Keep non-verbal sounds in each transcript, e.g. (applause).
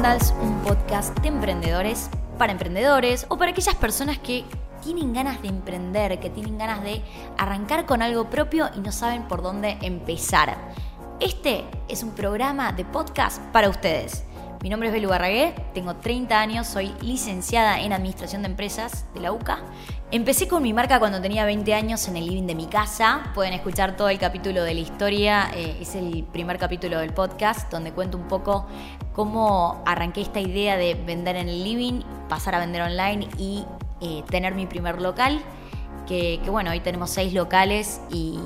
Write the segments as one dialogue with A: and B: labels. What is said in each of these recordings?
A: Un podcast de emprendedores para emprendedores o para aquellas personas que tienen ganas de emprender, que tienen ganas de arrancar con algo propio y no saben por dónde empezar. Este es un programa de podcast para ustedes. Mi nombre es Belu Barragué, tengo 30 años, soy licenciada en Administración de Empresas de la UCA. Empecé con mi marca cuando tenía 20 años en el living de mi casa. Pueden escuchar todo el capítulo de la historia, eh, es el primer capítulo del podcast donde cuento un poco cómo arranqué esta idea de vender en el living, pasar a vender online y eh, tener mi primer local. Que, bueno, hoy tenemos seis locales y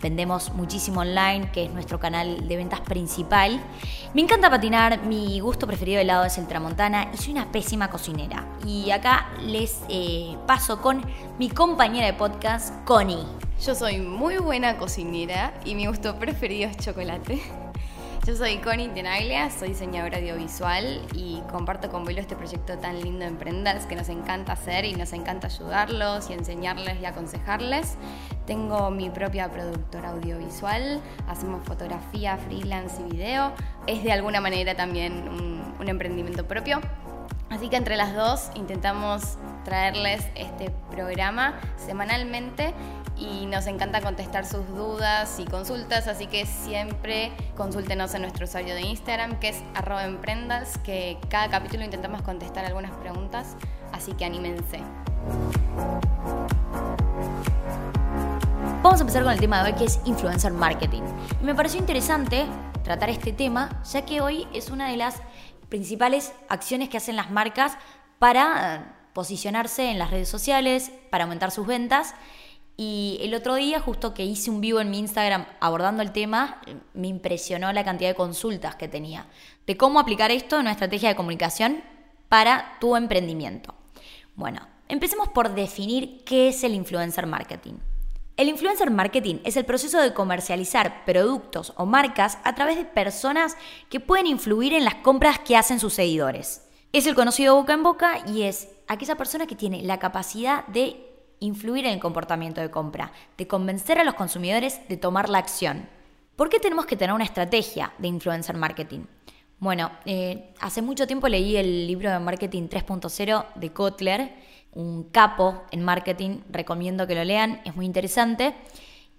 A: vendemos muchísimo online, que es nuestro canal de ventas principal. Me encanta patinar, mi gusto preferido de helado es el tramontana y soy una pésima cocinera. Y acá les eh, paso con mi compañera de podcast, Connie.
B: Yo soy muy buena cocinera y mi gusto preferido es chocolate. Yo soy Connie Tenaglia, soy diseñadora audiovisual y comparto con Velo este proyecto tan lindo de Emprenders que nos encanta hacer y nos encanta ayudarlos y enseñarles y aconsejarles. Tengo mi propia productora audiovisual, hacemos fotografía, freelance y video. Es de alguna manera también un, un emprendimiento propio. Así que entre las dos intentamos traerles este programa semanalmente y nos encanta contestar sus dudas y consultas, así que siempre consúltenos en nuestro usuario de Instagram que es emprendas, que cada capítulo intentamos contestar algunas preguntas, así que anímense.
A: Vamos a empezar con el tema de hoy que es influencer marketing. Y me pareció interesante tratar este tema, ya que hoy es una de las principales acciones que hacen las marcas para eh, posicionarse en las redes sociales, para aumentar sus ventas y el otro día, justo que hice un vivo en mi Instagram abordando el tema, me impresionó la cantidad de consultas que tenía de cómo aplicar esto en una estrategia de comunicación para tu emprendimiento. Bueno, empecemos por definir qué es el influencer marketing. El influencer marketing es el proceso de comercializar productos o marcas a través de personas que pueden influir en las compras que hacen sus seguidores. Es el conocido boca en boca y es aquella persona que tiene la capacidad de influir en el comportamiento de compra, de convencer a los consumidores de tomar la acción. ¿Por qué tenemos que tener una estrategia de influencer marketing? Bueno, eh, hace mucho tiempo leí el libro de Marketing 3.0 de Kotler, un capo en marketing, recomiendo que lo lean, es muy interesante.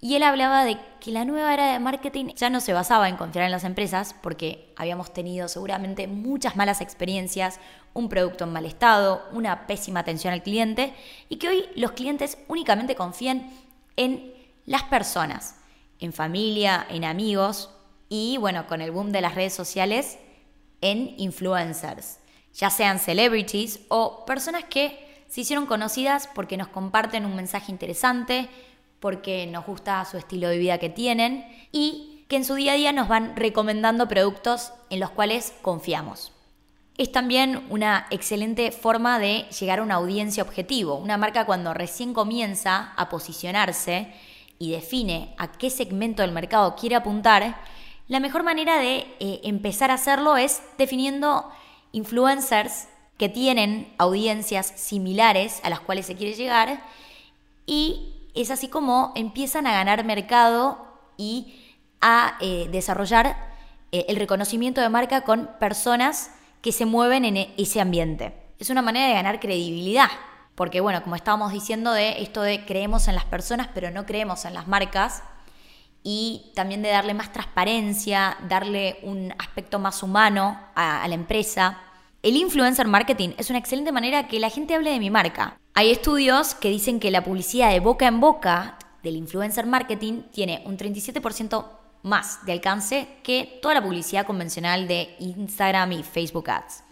A: Y él hablaba de que la nueva era de marketing ya no se basaba en confiar en las empresas, porque habíamos tenido seguramente muchas malas experiencias, un producto en mal estado, una pésima atención al cliente, y que hoy los clientes únicamente confían en las personas, en familia, en amigos, y bueno, con el boom de las redes sociales, en influencers, ya sean celebrities o personas que se hicieron conocidas porque nos comparten un mensaje interesante, porque nos gusta su estilo de vida que tienen y que en su día a día nos van recomendando productos en los cuales confiamos. Es también una excelente forma de llegar a una audiencia objetivo. Una marca cuando recién comienza a posicionarse y define a qué segmento del mercado quiere apuntar, la mejor manera de eh, empezar a hacerlo es definiendo influencers que tienen audiencias similares a las cuales se quiere llegar y es así como empiezan a ganar mercado y a eh, desarrollar eh, el reconocimiento de marca con personas que se mueven en e, ese ambiente. Es una manera de ganar credibilidad, porque bueno, como estábamos diciendo de esto de creemos en las personas pero no creemos en las marcas, y también de darle más transparencia, darle un aspecto más humano a, a la empresa. El influencer marketing es una excelente manera que la gente hable de mi marca. Hay estudios que dicen que la publicidad de boca en boca del influencer marketing tiene un 37% más de alcance que toda la publicidad convencional de Instagram y Facebook Ads.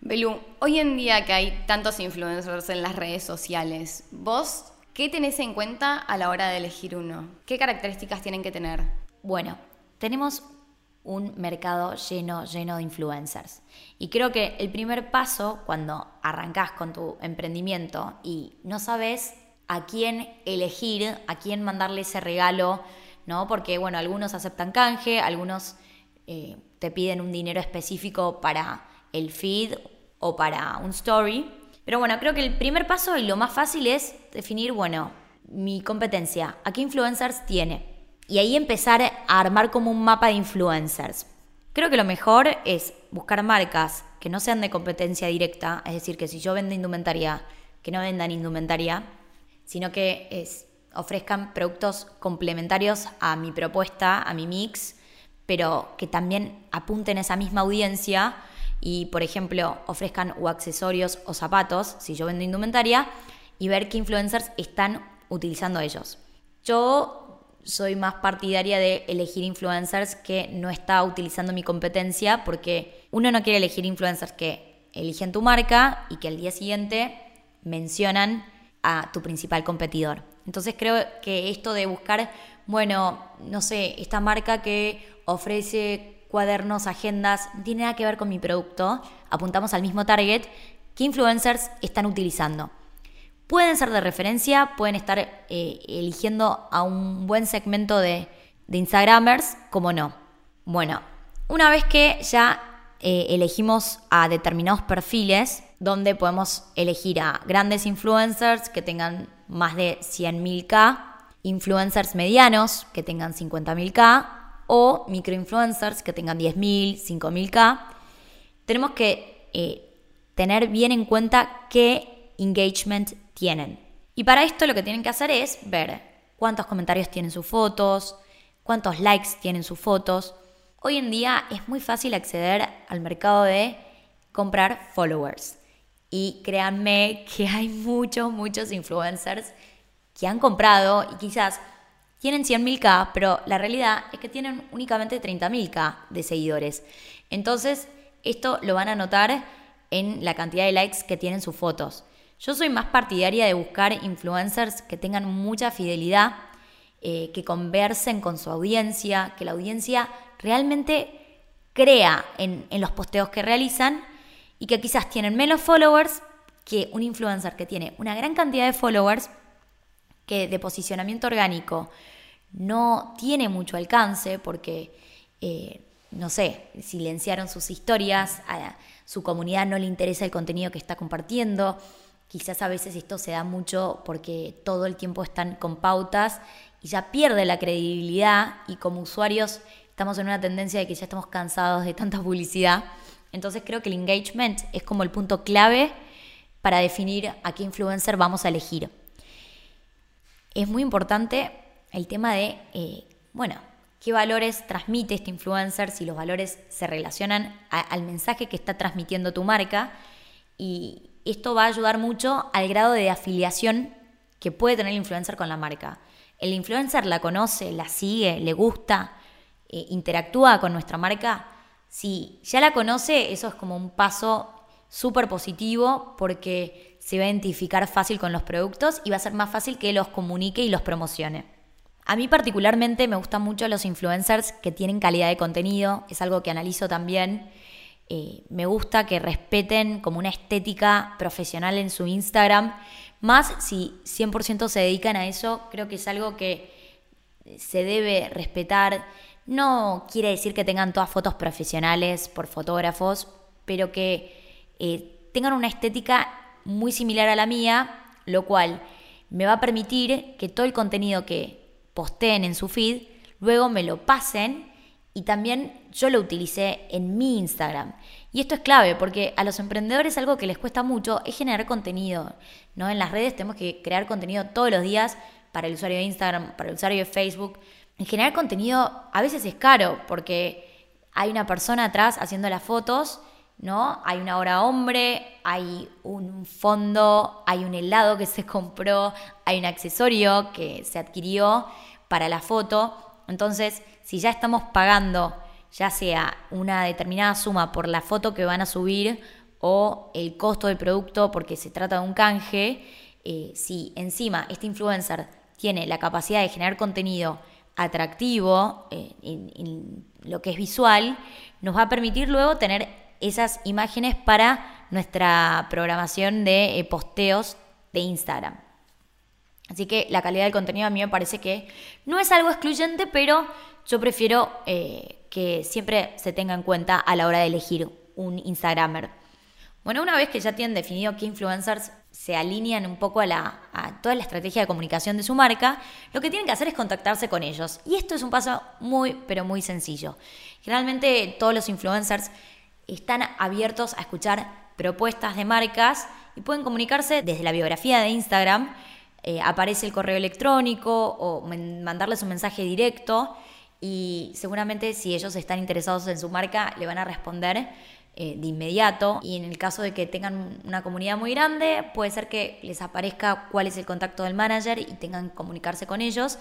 B: Belú, hoy en día que hay tantos influencers en las redes sociales, ¿vos qué tenés en cuenta a la hora de elegir uno? ¿Qué características tienen que tener?
A: Bueno, tenemos un mercado lleno, lleno de influencers. Y creo que el primer paso cuando arrancas con tu emprendimiento y no sabes a quién elegir, a quién mandarle ese regalo, ¿no? Porque, bueno, algunos aceptan canje, algunos eh, te piden un dinero específico para el feed o para un story. Pero bueno, creo que el primer paso y lo más fácil es definir, bueno, mi competencia, ¿a qué influencers tiene? Y ahí empezar a armar como un mapa de influencers. Creo que lo mejor es buscar marcas que no sean de competencia directa, es decir, que si yo vendo indumentaria, que no vendan indumentaria, sino que ofrezcan productos complementarios a mi propuesta, a mi mix, pero que también apunten a esa misma audiencia y, por ejemplo, ofrezcan o accesorios o zapatos, si yo vendo indumentaria, y ver qué influencers están utilizando ellos. Yo soy más partidaria de elegir influencers que no está utilizando mi competencia porque uno no quiere elegir influencers que eligen tu marca y que al día siguiente mencionan a tu principal competidor. Entonces creo que esto de buscar, bueno, no sé, esta marca que ofrece cuadernos, agendas, no tiene nada que ver con mi producto, apuntamos al mismo target, ¿qué influencers están utilizando? Pueden ser de referencia, pueden estar eh, eligiendo a un buen segmento de, Instagramers, como no. Bueno, una vez que ya eh, elegimos a determinados perfiles, donde podemos elegir a grandes influencers que tengan más de 100.000K, influencers medianos que tengan 50.000K o microinfluencers que tengan 10.000, 5.000K. Tenemos que eh, tener bien en cuenta qué engagement Y para esto lo que tienen que hacer es ver cuántos comentarios tienen sus fotos, cuántos likes tienen sus fotos. Hoy en día es muy fácil acceder al mercado de comprar followers. Y créanme que hay muchos, muchos influencers que han comprado y quizás tienen 100.000K, pero la realidad es que tienen únicamente 30.000K de seguidores. Entonces, esto lo van a notar en la cantidad de likes que tienen sus fotos. Yo soy más partidaria de buscar influencers que tengan mucha fidelidad, eh, que conversen con su audiencia, que la audiencia realmente crea en, los posteos que realizan y que quizás tienen menos followers que un influencer que tiene una gran cantidad de followers, que de posicionamiento orgánico no tiene mucho alcance porque, eh, no sé, silenciaron sus historias, a su comunidad no le interesa el contenido que está compartiendo. Quizás a veces esto se da mucho porque todo el tiempo están con pautas y ya pierde la credibilidad y como usuarios estamos en una tendencia de que ya estamos cansados de tanta publicidad. Entonces creo que el engagement es como el punto clave para definir a qué influencer vamos a elegir. Es muy importante el tema de, eh, bueno, qué valores transmite este influencer, si los valores se relacionan al mensaje que está transmitiendo tu marca. Y esto va a ayudar mucho al grado de afiliación que puede tener el influencer con la marca. El influencer la conoce, la sigue, le gusta, eh, interactúa con nuestra marca si ya la conoce, eso es como un paso súper positivo porque se va a identificar fácil con los productos y va a ser más fácil que los comunique y los promocione. A mí particularmente me gustan mucho los influencers que tienen calidad de contenido, es algo que analizo también. Eh, me gusta que respeten como una estética profesional en su Instagram, más si 100% se dedican a eso, creo que es algo que se debe respetar. No quiere decir que tengan todas fotos profesionales por fotógrafos, pero que eh, tengan una estética muy similar a la mía, lo cual me va a permitir que todo el contenido que posteen en su feed, luego me lo pasen y también yo lo utilicé en mi Instagram. Y esto es clave porque a los emprendedores algo que les cuesta mucho es generar contenido. ¿no? En las redes tenemos que crear contenido todos los días para el usuario de Instagram, para el usuario de Facebook en generar contenido a veces es caro porque hay una persona atrás haciendo las fotos, ¿no? Hay una hora hombre, hay un fondo, hay un helado que se (laughs) compró, hay un accesorio que se adquirió para la foto. Entonces, si ya estamos pagando ya sea una determinada suma por la foto que van a subir o el costo del producto porque se trata de un canje, eh, si encima este influencer tiene la capacidad de generar contenido atractivo eh, en, lo que es visual, nos va a permitir luego tener esas imágenes para nuestra programación de eh, posteos de Instagram. Así que la calidad del contenido a mí me parece que no es algo excluyente, pero yo prefiero eh, que siempre se tenga en cuenta a la hora de elegir un Instagramer. Bueno, una vez que ya tienen definido qué influencers se alinean un poco a, la, a toda la estrategia de comunicación de su marca, lo que tienen que hacer es contactarse con ellos. Y esto es un paso muy, pero muy sencillo. Generalmente todos los influencers están abiertos a escuchar propuestas de marcas y pueden comunicarse desde la biografía de Instagram, eh, aparece el correo electrónico o mandarles un mensaje directo y seguramente si ellos están interesados en su marca le van a responder eh, de inmediato. Y en el caso de que tengan una comunidad muy grande puede ser que les aparezca cuál es el contacto del manager y tengan que comunicarse con ellos.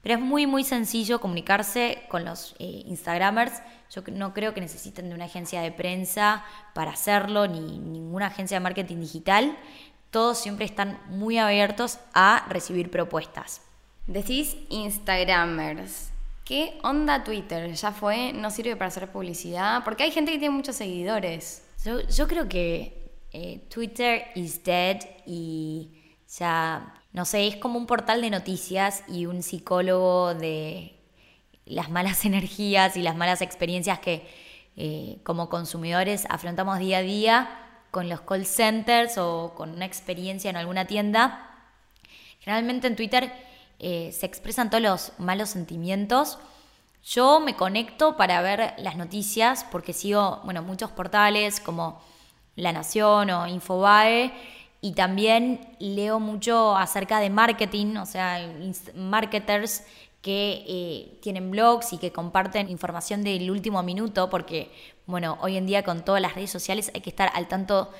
A: Pero es muy muy sencillo comunicarse con los eh, instagramers. Yo no creo que necesiten de una agencia de prensa para hacerlo ni ninguna agencia de marketing digital todos siempre están muy abiertos a recibir propuestas.
B: Decís Instagramers. ¿Qué onda Twitter? ¿Ya fue? ¿No sirve para hacer publicidad? Porque hay gente que tiene muchos seguidores.
A: Yo, creo que eh, Twitter is dead y ya, no sé, es como un portal de noticias y un psicólogo de las malas (laughs) energías y las malas experiencias que eh, como consumidores afrontamos día a día con los call centers o con una experiencia en alguna tienda, generalmente en Twitter eh, se expresan todos los malos sentimientos. Yo me conecto para ver las noticias porque sigo, bueno, muchos portales como La Nación o Infobae y también leo mucho acerca de marketing, o sea, marketers que eh, tienen blogs y que comparten información del último minuto, porque, bueno, hoy en día con todas las redes sociales hay que estar al tanto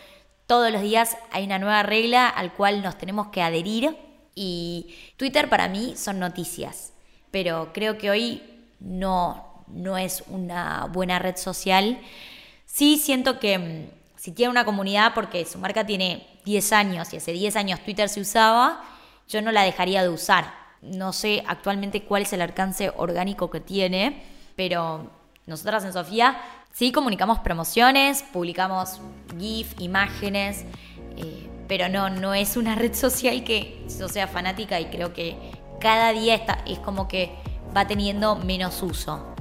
A: todos los días, hay una nueva regla al cual nos tenemos que adherir y Twitter para mí son noticias, pero creo que hoy no, no es una buena red social. Sí siento que mm, si tiene una comunidad, porque su marca tiene 10 años y hace 10 años Twitter se usaba, yo no la dejaría de usar no sé actualmente cuál es el alcance orgánico que tiene, pero nosotras en Sofía sí comunicamos promociones, publicamos GIF, imágenes, eh, pero no, no es una (laughs) red social que yo sea fanática y creo que cada día está, es como que va teniendo menos uso.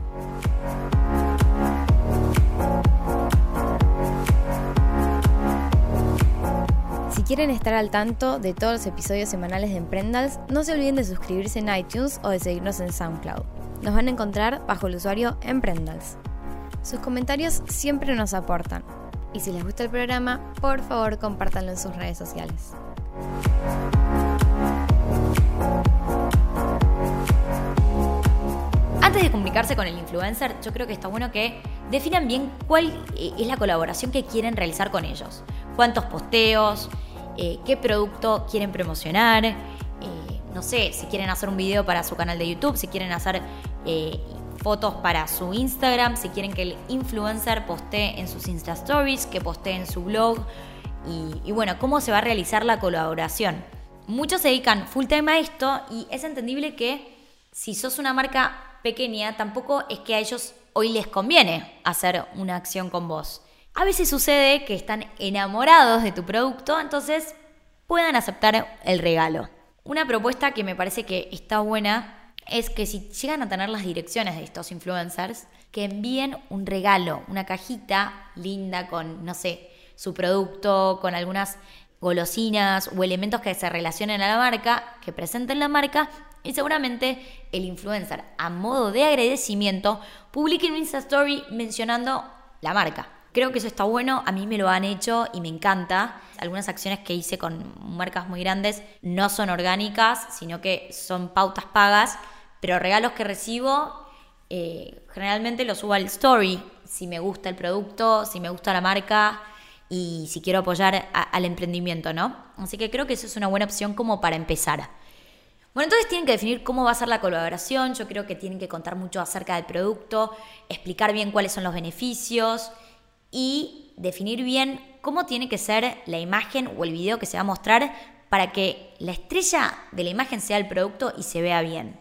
B: Quieren estar al tanto de todos los episodios semanales de Emprendals, no se olviden de suscribirse en iTunes o de seguirnos en SoundCloud. Nos van a encontrar bajo el usuario Emprendals. Sus comentarios siempre nos aportan. Y si les gusta el programa, por favor compártanlo en sus redes sociales.
A: Antes de comunicarse con el influencer, yo creo que está bueno que definan bien cuál eh, es la colaboración que quieren realizar con ellos. Cuántos posteos, eh, qué producto quieren promocionar, eh, no sé, si quieren hacer un video para su canal de YouTube, si quieren hacer eh, fotos para su Instagram, si quieren que el influencer postee en sus Insta Stories, que postee en su blog y, y bueno, cómo se va a realizar la colaboración. Muchos se dedican full time a esto y es entendible que si sos una marca pequeña, tampoco es que a ellos hoy les conviene hacer una acción con vos. A veces sucede que están enamorados de tu producto, entonces puedan aceptar el regalo. Una propuesta que me parece que está buena es que si llegan a tener las direcciones de estos influencers, que envíen un regalo, una cajita linda con, no sé, su producto, con algunas golosinas o elementos que se relacionen a la marca, que presenten la marca y seguramente el influencer, a modo de agradecimiento, publique un Insta Story mencionando la marca. Creo que eso está bueno, a mí me lo han hecho y me encanta. Algunas acciones que hice con marcas muy grandes no son orgánicas, sino que son pautas pagas, pero regalos que recibo eh, generalmente los subo al story, si me gusta el producto, si me gusta la marca y si quiero apoyar al emprendimiento, ¿no? Así que creo que eso es una buena opción como para empezar. Bueno, entonces tienen que definir cómo va a ser la colaboración, yo creo que tienen que contar mucho acerca del producto, explicar bien cuáles son los beneficios, y definir bien cómo tiene que ser la imagen o el video que se va a mostrar para que la estrella de la imagen sea el producto y se vea bien.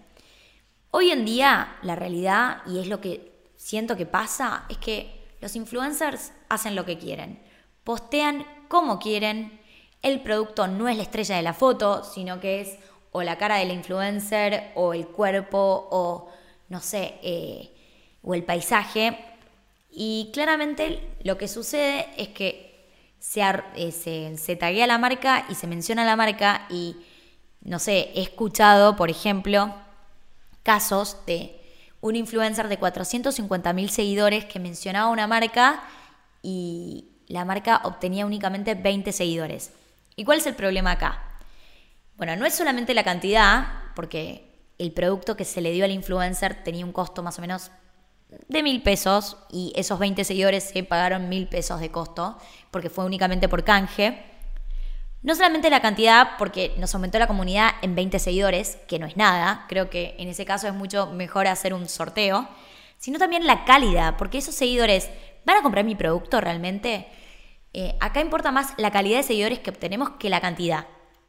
A: Hoy en día la realidad, y es lo que siento que pasa, es que los influencers hacen lo que quieren, postean como quieren, el producto no es la estrella de la foto, sino que es o la cara del influencer o el cuerpo o no sé, eh, o el paisaje y claramente lo que sucede es que se, eh, se, se taguea la marca y se menciona la marca y, no sé, he escuchado, por ejemplo, casos de un influencer de 450 mil seguidores que mencionaba una marca y la marca obtenía únicamente 20 seguidores. ¿Y cuál es el problema acá? Bueno, no es solamente la cantidad, porque el producto que se le dio al influencer tenía un costo más o menos de mil pesos y esos 20 seguidores se pagaron mil pesos de costo porque fue únicamente por canje. No solamente la cantidad, porque nos aumentó la comunidad en 20 seguidores, que no es nada, creo que en ese caso es mucho mejor hacer un sorteo, sino también la calidad, porque esos seguidores van a comprar mi producto realmente. Eh, acá importa más la calidad de seguidores que obtenemos que la cantidad.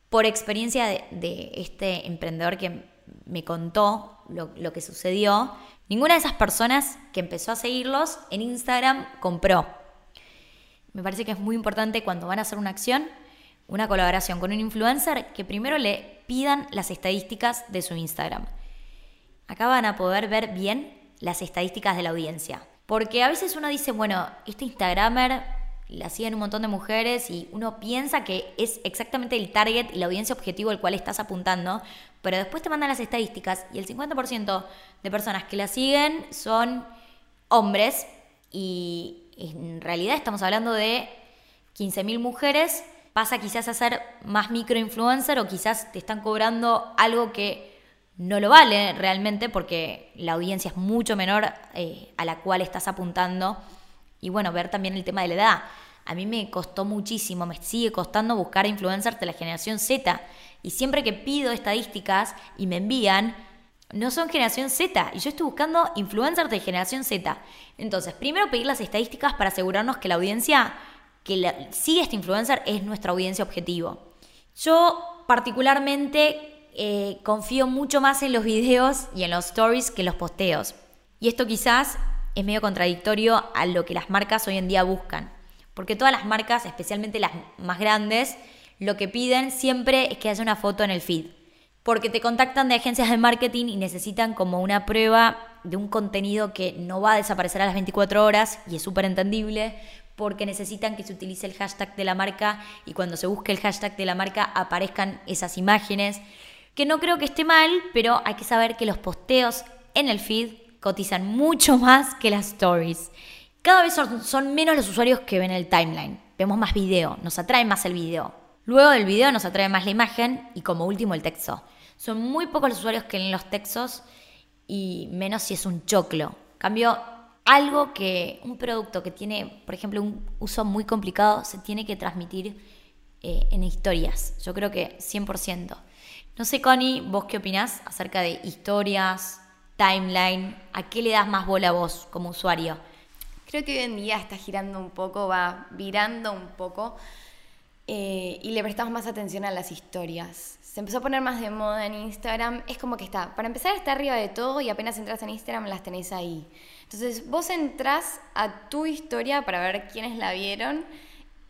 A: Por experiencia de, este emprendedor que me contó lo, lo que sucedió, ninguna de esas personas que empezó a seguirlos en Instagram compró. Me parece que es muy importante cuando van a hacer una acción una colaboración con un influencer, que primero le pidan las estadísticas de su Instagram. Acá van a poder ver bien las estadísticas de la audiencia. Porque a veces uno dice, bueno, este Instagramer la siguen un montón de mujeres y uno piensa que es exactamente el target y la audiencia objetivo al cual estás apuntando, pero después te mandan las estadísticas y el 50% de personas que la siguen son hombres y en realidad estamos hablando de 15.000 mujeres pasa quizás a ser más microinfluencer o quizás te están cobrando algo que no lo vale realmente porque la audiencia es mucho menor eh, a la cual estás apuntando. Y bueno, ver también el tema de la edad. A mí me costó muchísimo, me sigue costando buscar influencers de la generación Z. Y siempre que pido estadísticas y me envían, no son generación Z. Y yo estoy buscando influencers de generación Z. Entonces, primero pedir las estadísticas para asegurarnos que la audiencia que sigue este influencer es nuestra audiencia objetivo. Yo particularmente eh, confío mucho más en los videos y en los stories que en los posteos. Y esto quizás es medio contradictorio a lo que las marcas hoy en día buscan. Porque todas las marcas, especialmente las más grandes, lo que piden siempre es que haya una foto en el feed. Porque te contactan de agencias de marketing y necesitan como una prueba de un contenido que no va a desaparecer a las 24 horas y es súper entendible, porque necesitan que se utilice el hashtag de la marca y cuando se busque el hashtag de la marca aparezcan esas imágenes, que no creo que esté mal, pero hay que saber que los posteos en el feed cotizan mucho más que las stories. Cada vez son, menos los usuarios que ven el timeline. Vemos más video, nos atrae más el video. Luego del video nos atrae más la imagen y como último el texto. Son muy pocos los usuarios que leen los textos y menos si es un choclo. Cambio, algo que, un producto que tiene, por ejemplo, un uso muy complicado, se tiene que transmitir eh, en historias. Yo creo que 100%. No sé, Connie, vos qué opinás acerca de historias, timeline, ¿a qué le das más bola vos como usuario?
B: Creo que hoy en día está girando un poco, va virando un poco eh, y le prestamos más atención a las historias. Se empezó a poner más de moda en Instagram. Es como que está, para empezar está arriba de todo y apenas entras en Instagram las tenés ahí. Entonces vos entrás a tu historia para ver quiénes la vieron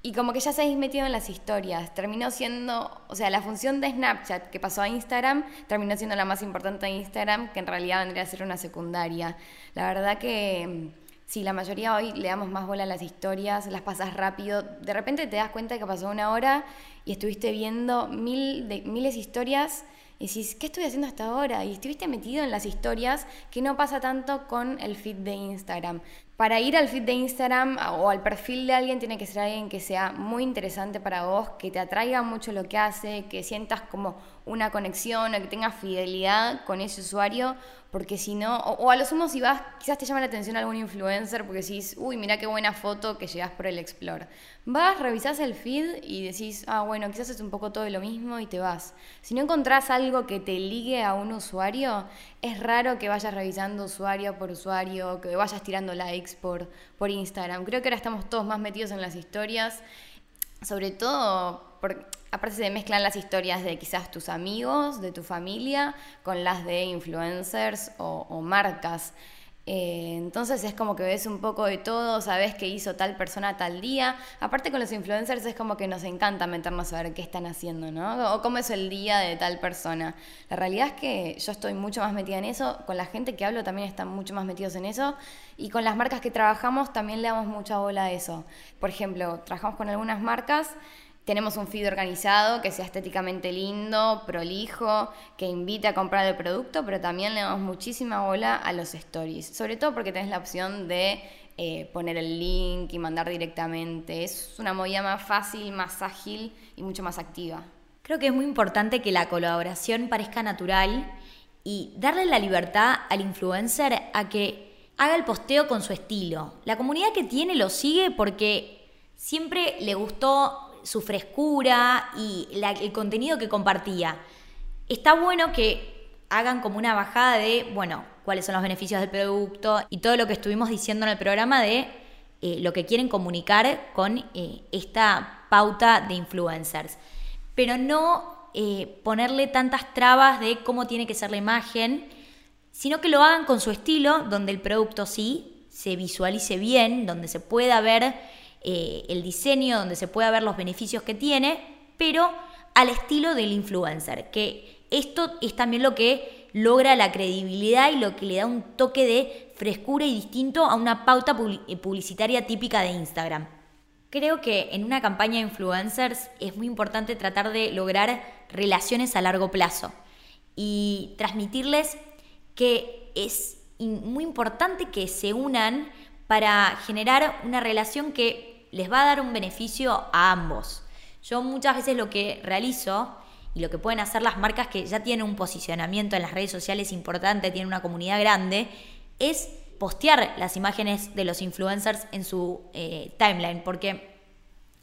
B: y como que ya se habéis metido en las historias. Terminó siendo, o sea, la función de Snapchat que pasó a Instagram terminó siendo la más importante de Instagram, que en realidad vendría a ser una secundaria. La verdad que sí, la mayoría hoy le damos más bola a las historias, las pasas rápido. De repente te das cuenta que pasó una hora y estuviste viendo mil de, miles de historias y decís, ¿qué estoy haciendo hasta ahora? Y estuviste metido en las historias que no pasa tanto con el feed de Instagram. Para ir al feed de Instagram o al perfil de alguien tiene que ser alguien que sea muy interesante para vos, que te atraiga mucho lo que hace, que sientas como una conexión o que tengas fidelidad con ese usuario, porque si no, o, a lo sumo si vas, quizás te llama la atención algún influencer porque decís, uy, mira qué buena foto que llegas por el Explore. Vas, revisás el feed y decís, ah, bueno, quizás es un poco todo lo mismo y te vas. Si no encontrás algo que te ligue a un usuario, es raro que vayas revisando usuario por usuario, que vayas tirando likes por, por Instagram. Creo que ahora estamos todos más metidos en las historias, sobre todo porque aparte se mezclan las historias de quizás tus amigos, de tu familia, con las de influencers o, marcas. Eh, entonces es como que ves un poco de todo, sabes qué hizo tal persona tal día. Aparte con los influencers es como que nos encanta meternos a ver qué están haciendo, ¿no? O cómo es el día de tal persona. La realidad es que yo estoy mucho más metida en eso, con la gente que hablo también están mucho más metidos en eso y con las marcas que trabajamos también le damos mucha bola a eso. Por ejemplo, trabajamos con algunas marcas tenemos un feed organizado que sea estéticamente lindo, prolijo, que invite a comprar el producto, pero también le damos muchísima bola a los stories, sobre todo porque tenés la opción de eh, poner el link y mandar directamente. Es una movida más fácil, más ágil y mucho más activa.
A: Creo que es muy importante que la colaboración parezca natural y darle la libertad al influencer a que haga el posteo con su estilo. La comunidad que tiene lo sigue porque siempre le gustó su frescura y el contenido que compartía. Está bueno que hagan como una bajada de, bueno, cuáles son los beneficios del producto y todo lo que estuvimos diciendo en el programa de eh, lo que quieren comunicar con eh, esta pauta de influencers. Pero no eh, ponerle tantas trabas de cómo tiene que ser la imagen, sino que lo hagan con su estilo, donde el producto sí se visualice bien, donde se pueda ver eh, el diseño, donde se pueda ver los beneficios que tiene, pero al estilo del influencer, que esto es también lo que logra la credibilidad y lo que le da un toque de frescura y distinto a una pauta eh, publicitaria típica de Instagram. Creo que en una campaña de influencers es muy importante tratar de lograr relaciones a largo plazo y transmitirles que es muy importante que se unan para generar una relación que les va a dar un beneficio a ambos. Yo muchas veces lo que realizo y lo que pueden hacer las marcas que ya tienen un posicionamiento en las redes sociales importante, tienen una comunidad grande, es postear las imágenes de los influencers en su eh, timeline, porque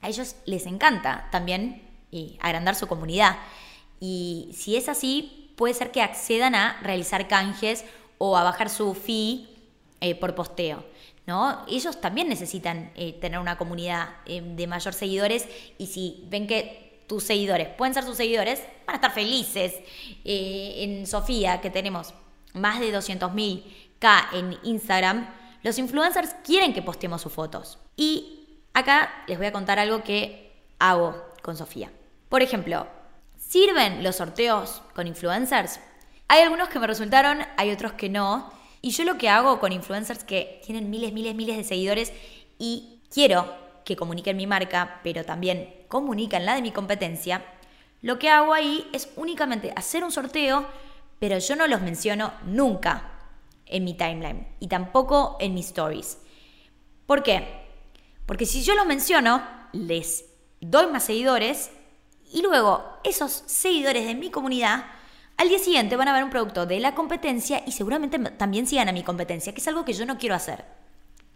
A: a ellos les encanta también agrandar su comunidad. Y si es así, puede ser que accedan a realizar canjes o a bajar su fee eh, por posteo. ¿No? Ellos también necesitan eh, tener una comunidad eh, de mayor seguidores y si ven que tus seguidores pueden ser sus seguidores, van a estar felices. Eh, en Sofía, que tenemos más de 200.000 K en Instagram, los influencers quieren que postemos sus fotos. Y acá les voy a contar algo que hago con Sofía. Por ejemplo, ¿sirven los sorteos con influencers? Hay algunos que me resultaron, hay otros que no. Y yo lo que hago con influencers que tienen miles, miles, miles de seguidores y quiero que comuniquen mi marca, pero también comunican la de mi competencia, lo que hago ahí es únicamente hacer un sorteo, pero yo no los menciono nunca en mi timeline y tampoco en mis stories. ¿Por qué? Porque si yo los menciono, les doy más seguidores y luego esos seguidores de mi comunidad al día siguiente van a ver un producto de la competencia y seguramente también sigan a mi competencia, que es algo que yo no quiero hacer.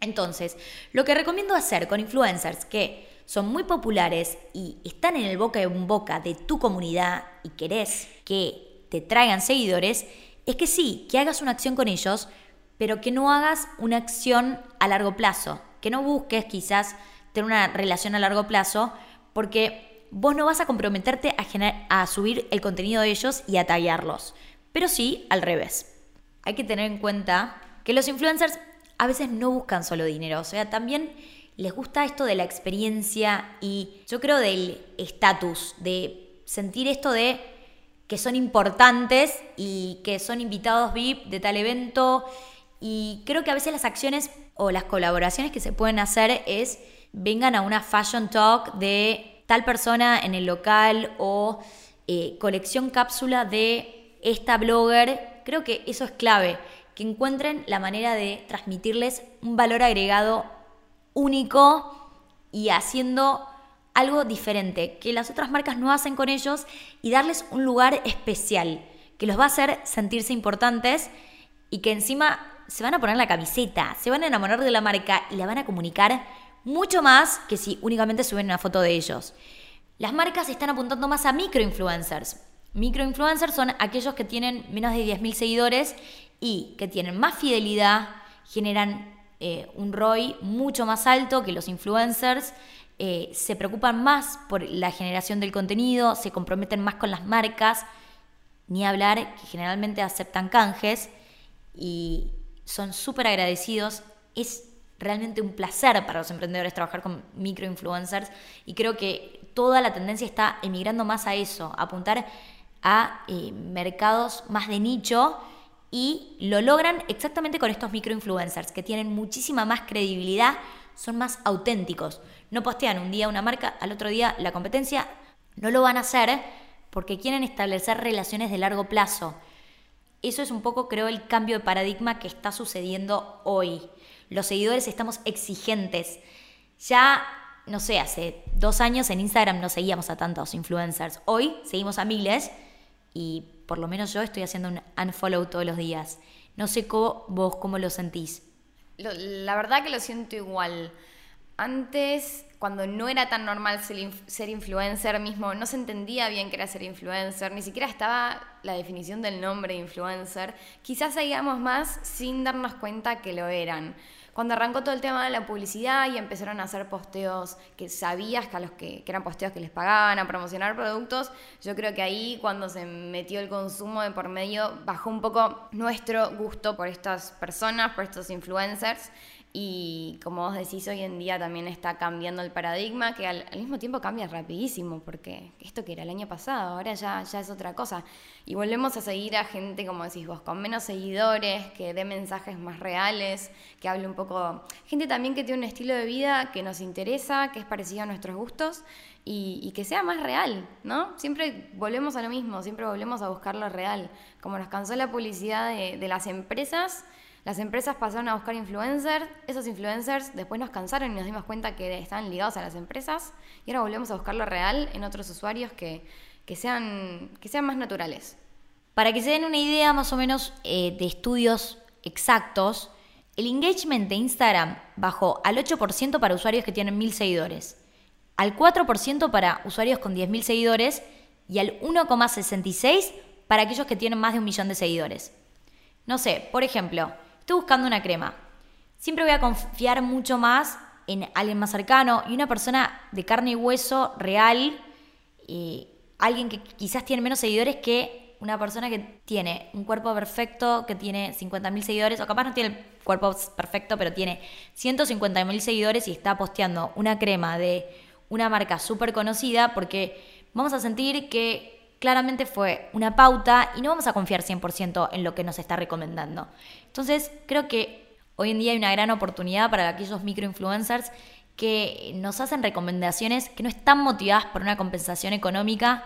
A: Entonces, lo que recomiendo hacer con influencers que son muy populares y están en el boca en boca de tu comunidad y querés que te traigan seguidores, es que sí, que hagas una acción con ellos, pero que no hagas una acción a largo plazo, que no busques quizás tener una relación a largo plazo, porque vos no vas a comprometerte a, a subir el contenido de ellos y a tallarlos, pero sí al revés. Hay que tener en cuenta que los influencers a veces no buscan solo dinero, o sea, también les gusta esto de la experiencia y yo creo del estatus, de sentir esto de que son importantes y que son invitados VIP de tal evento. Y creo que a veces las acciones o las colaboraciones que se pueden hacer es vengan a una fashion talk de tal persona en el local o eh, colección cápsula de esta blogger. Creo que eso es clave, que encuentren la manera de transmitirles un valor agregado único y haciendo algo diferente, que las otras marcas no hacen con ellos y darles un lugar especial, que los va a hacer sentirse importantes y que encima se van a poner la camiseta, se van a enamorar de la marca y la van a comunicar mucho más que si únicamente suben una foto de ellos. Las marcas están apuntando más a microinfluencers. Microinfluencers son aquellos que tienen menos de 10.000 seguidores y que tienen más fidelidad, generan eh, un ROI mucho más alto que los influencers, eh, se preocupan más por la generación del contenido, se comprometen más con las marcas, ni hablar que generalmente aceptan canjes y son súper agradecidos. Realmente un placer para los emprendedores trabajar con microinfluencers y creo que toda la tendencia está emigrando más a eso, apuntar a eh, mercados más de nicho y lo logran exactamente con estos microinfluencers que tienen muchísima más credibilidad, son más auténticos. No postean un día una marca, al otro día la competencia, no lo van a hacer porque quieren establecer relaciones de largo plazo. Eso es un poco, creo, el cambio de paradigma que está sucediendo hoy. Los seguidores estamos exigentes. Ya, no sé, hace dos años en Instagram no seguíamos a tantos influencers. Hoy seguimos a miles y por lo menos yo estoy haciendo un unfollow todos los días. No sé vos cómo lo sentís.
B: la verdad que lo siento igual. Antes, cuando no era tan normal ser, influencer mismo, no se entendía bien qué era ser influencer, ni siquiera estaba la definición del nombre de influencer. Quizás seguíamos más sin darnos cuenta que lo eran cuando arrancó todo el tema de la publicidad y empezaron a hacer posteos que sabías que a los que, eran posteos que les pagaban a promocionar productos, yo creo que ahí cuando se metió el consumo de por medio bajó un poco nuestro gusto por estas personas, por estos influencers y como vos decís, hoy en día también está cambiando el paradigma, que al, mismo tiempo cambia rapidísimo, porque esto que era el año pasado, ahora ya, ya es otra cosa. Y volvemos a seguir a gente, como decís vos, con menos seguidores, que dé mensajes más reales, que hable un poco... Gente también que tiene un estilo de vida que nos interesa, que es parecido a nuestros gustos y, que sea más real, ¿no? Siempre volvemos a lo mismo, siempre volvemos a buscar lo real. Como nos cansó la publicidad de, de las empresas las empresas pasaron a buscar influencers, esos influencers después nos cansaron y nos dimos cuenta que estaban ligados a las empresas y ahora volvemos a buscar lo real en otros usuarios que, sean, que sean más naturales.
A: Para que se den una idea más o menos eh, de estudios exactos, el engagement de Instagram bajó al 8% para usuarios que tienen 1000 seguidores, al 4% para usuarios con 10.000 seguidores y al 1,66% para aquellos que tienen más de un millón de seguidores. No sé, por ejemplo, estoy buscando una crema. Siempre voy a confiar mucho más en alguien más cercano y una persona de carne y hueso real, y alguien que quizás tiene menos seguidores que una persona que tiene un cuerpo perfecto, que tiene 50.000 seguidores, o capaz no tiene el cuerpo perfecto, pero tiene 150.000 seguidores y está posteando una crema de una marca súper conocida, porque vamos a sentir que claramente fue una pauta y no vamos a confiar 100% en lo que nos está recomendando. Entonces, creo que hoy en día hay una gran oportunidad para aquellos microinfluencers que nos hacen recomendaciones que no están motivadas por una compensación económica,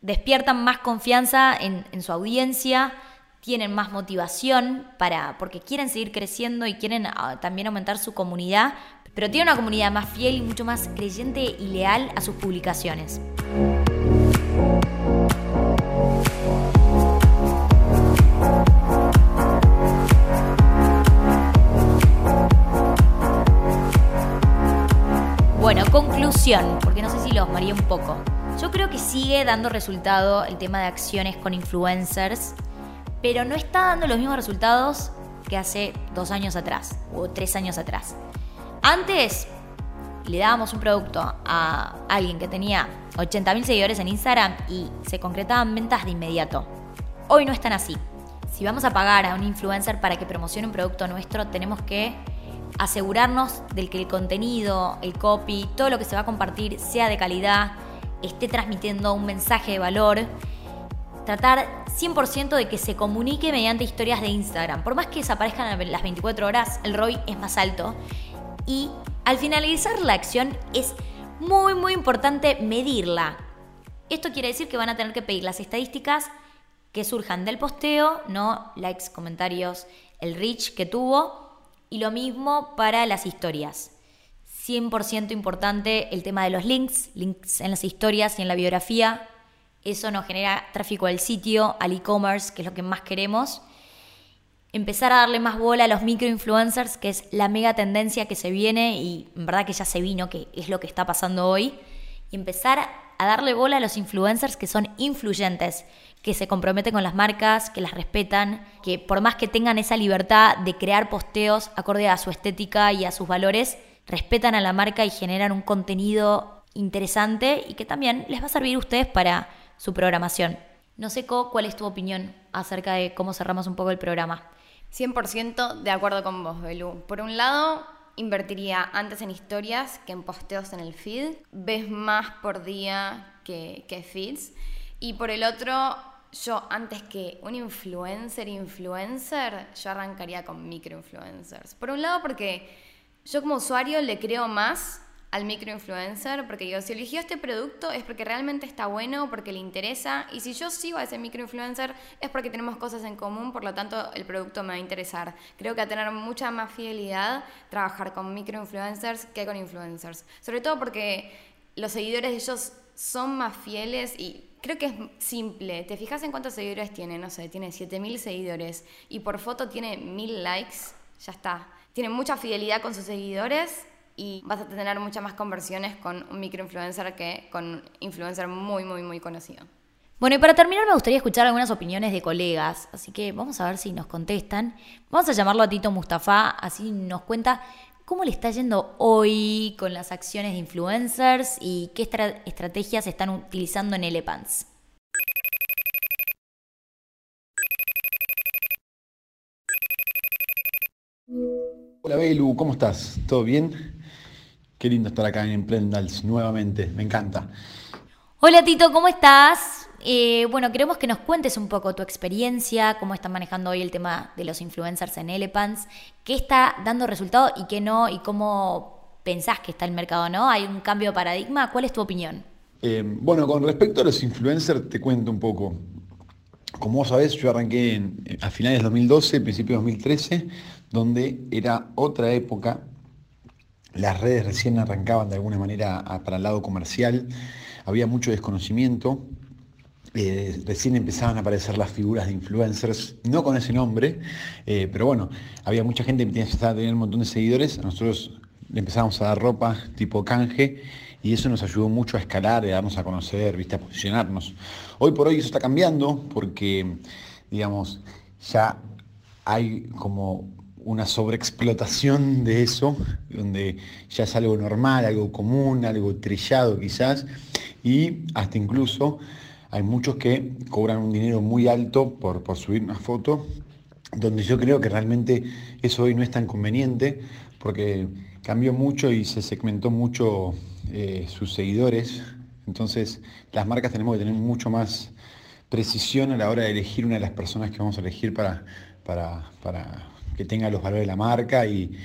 A: despiertan más confianza en, su audiencia, tienen más motivación para, porque quieren seguir creciendo y quieren ah, también aumentar su comunidad, pero tienen una comunidad más fiel y mucho más creyente y leal a sus publicaciones. Porque no sé si los maría un poco. Yo creo que sigue dando resultado el tema de acciones con influencers, pero no está dando los mismos resultados que hace dos años atrás o tres años atrás. Antes le dábamos un producto a alguien que tenía 80.000 seguidores en Instagram y se concretaban ventas de inmediato. Hoy no están así. Si vamos a pagar a un influencer para que promocione un producto nuestro, tenemos que asegurarnos del que el contenido, el copy, todo lo que se va a compartir sea de calidad, esté transmitiendo un mensaje de valor. Tratar 100% de que se comunique mediante historias de Instagram. Por más que desaparezcan las 24 horas, el ROI es más alto. Y al finalizar la acción es muy muy importante medirla. Esto quiere decir que van a tener que pedir las estadísticas que surjan del posteo, no likes, comentarios, el reach que tuvo y lo mismo para las historias. 100% importante el tema de los links, links en las historias y en la biografía. Eso nos genera tráfico al sitio, al e-commerce, que es lo que más queremos. Empezar a darle más bola a los microinfluencers, que es la mega tendencia que se viene y en verdad que ya se vino, que es lo que está pasando hoy. Y empezar a darle bola a los influencers que son influyentes, que se comprometen con las marcas, que las respetan, que por más que tengan esa libertad de crear posteos acorde a su estética y a sus valores, respetan a la marca y generan un contenido interesante y que también les va a servir a ustedes para su programación. No sé, cuál es tu opinión acerca de cómo cerramos un poco el programa.
B: 100% de acuerdo con vos, Belu. Por un lado, invertiría antes en historias que en posteos en el feed. Ves más por día que, que feeds. Y por el otro, yo antes que un influencer, influencer, yo arrancaría con microinfluencers. Por un lado, porque yo como usuario le creo más al microinfluencer, porque digo, si eligió este producto es porque realmente está bueno, porque le interesa, y si yo sigo a ese microinfluencer es porque tenemos cosas en común, por lo tanto el producto me va a interesar. Creo que a tener mucha más fidelidad trabajar con microinfluencers que con influencers, sobre todo porque los seguidores de ellos son más fieles y creo que es simple. ¿Te fijas en cuántos seguidores tiene? No sé, tiene 7000 seguidores y por foto tiene 1000 likes, ya está. Tiene mucha fidelidad con sus seguidores y vas a tener muchas más conversiones con un microinfluencer que con un influencer muy, muy, muy conocido.
A: Bueno, y para terminar me gustaría escuchar algunas opiniones de colegas, así que vamos a ver si nos contestan. Vamos a llamarlo a Tito Mustafa, así nos cuenta cómo le está yendo hoy con las acciones de influencers y qué estrategias están utilizando en Elepants.
C: Hola Belu, ¿cómo estás? ¿Todo bien? Qué lindo estar acá en Emprendals nuevamente, me encanta.
A: Hola Tito, ¿cómo estás? Eh, bueno, queremos que nos cuentes un poco tu experiencia, cómo están manejando hoy el tema de los influencers en Elepants, qué está dando resultado y qué no, y cómo pensás que está el mercado, ¿no? ¿Hay un cambio de paradigma? ¿Cuál es tu opinión?
C: Eh, bueno, con respecto a los influencers, te cuento un poco. Como vos sabés, yo arranqué a finales de 2012, principios de 2013, donde era otra época las redes recién arrancaban de alguna manera para el lado comercial, había mucho desconocimiento, eh, recién empezaban a aparecer las figuras de influencers, no con ese nombre, eh, pero bueno, había mucha gente que empezaba a tener un montón de seguidores, nosotros le empezamos a dar ropa tipo canje y eso nos ayudó mucho a escalar, a darnos a conocer, ¿viste? a posicionarnos. Hoy por hoy eso está cambiando porque, digamos, ya hay como una sobreexplotación de eso, donde ya es algo normal, algo común, algo trillado quizás, y hasta incluso hay muchos que cobran un dinero muy alto por, por subir una foto, donde yo creo que realmente eso hoy no es tan conveniente, porque cambió mucho y se segmentó mucho eh, sus seguidores, entonces las marcas tenemos que tener mucho más precisión a la hora de elegir una de las personas que vamos a elegir para, para, para que tenga los valores de la marca y,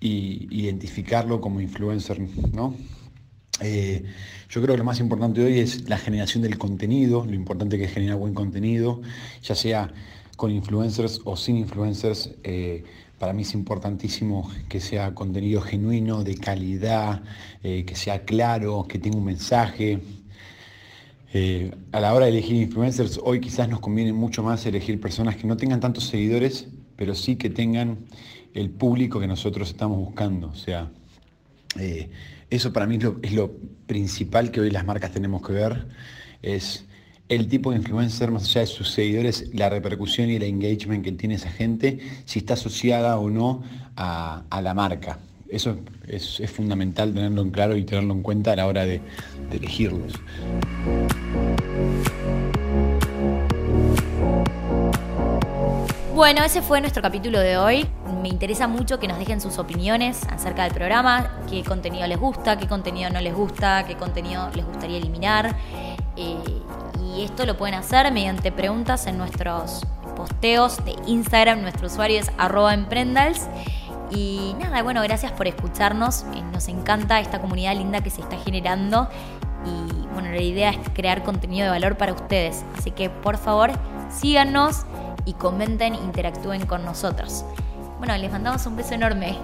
C: identificarlo como influencer, ¿no? Eh, yo creo que lo más importante hoy es la generación del contenido, lo importante que es generar buen contenido, ya sea con influencers o sin influencers. Eh, para mí es importantísimo que sea contenido genuino, de calidad, eh, que sea claro, que tenga un mensaje. a la hora de elegir influencers, hoy quizás nos conviene mucho más elegir personas que no tengan tantos seguidores, pero sí que tengan el público que nosotros estamos buscando. O sea, eso para mí es lo, principal que hoy las marcas tenemos que ver, es el tipo de influencer, más allá de sus seguidores, la repercusión y el engagement que tiene esa gente, si está asociada o no a, la marca. Eso es, fundamental tenerlo en claro y tenerlo en cuenta a la hora de elegirlos.
A: Bueno, ese fue nuestro capítulo de hoy. Me interesa mucho que nos dejen sus opiniones acerca del programa, qué contenido les gusta, qué contenido no les gusta, qué contenido les gustaría eliminar. Eh, y esto lo pueden hacer mediante preguntas en nuestros posteos de Instagram. Nuestro usuario es arroba emprendals. Y nada, bueno, gracias por escucharnos. Eh, nos encanta esta comunidad linda que se está generando. Y bueno, la idea es crear contenido de valor para ustedes. Así que por favor, síganos y comenten, interactúen con nosotros. Bueno, les mandamos un beso enorme.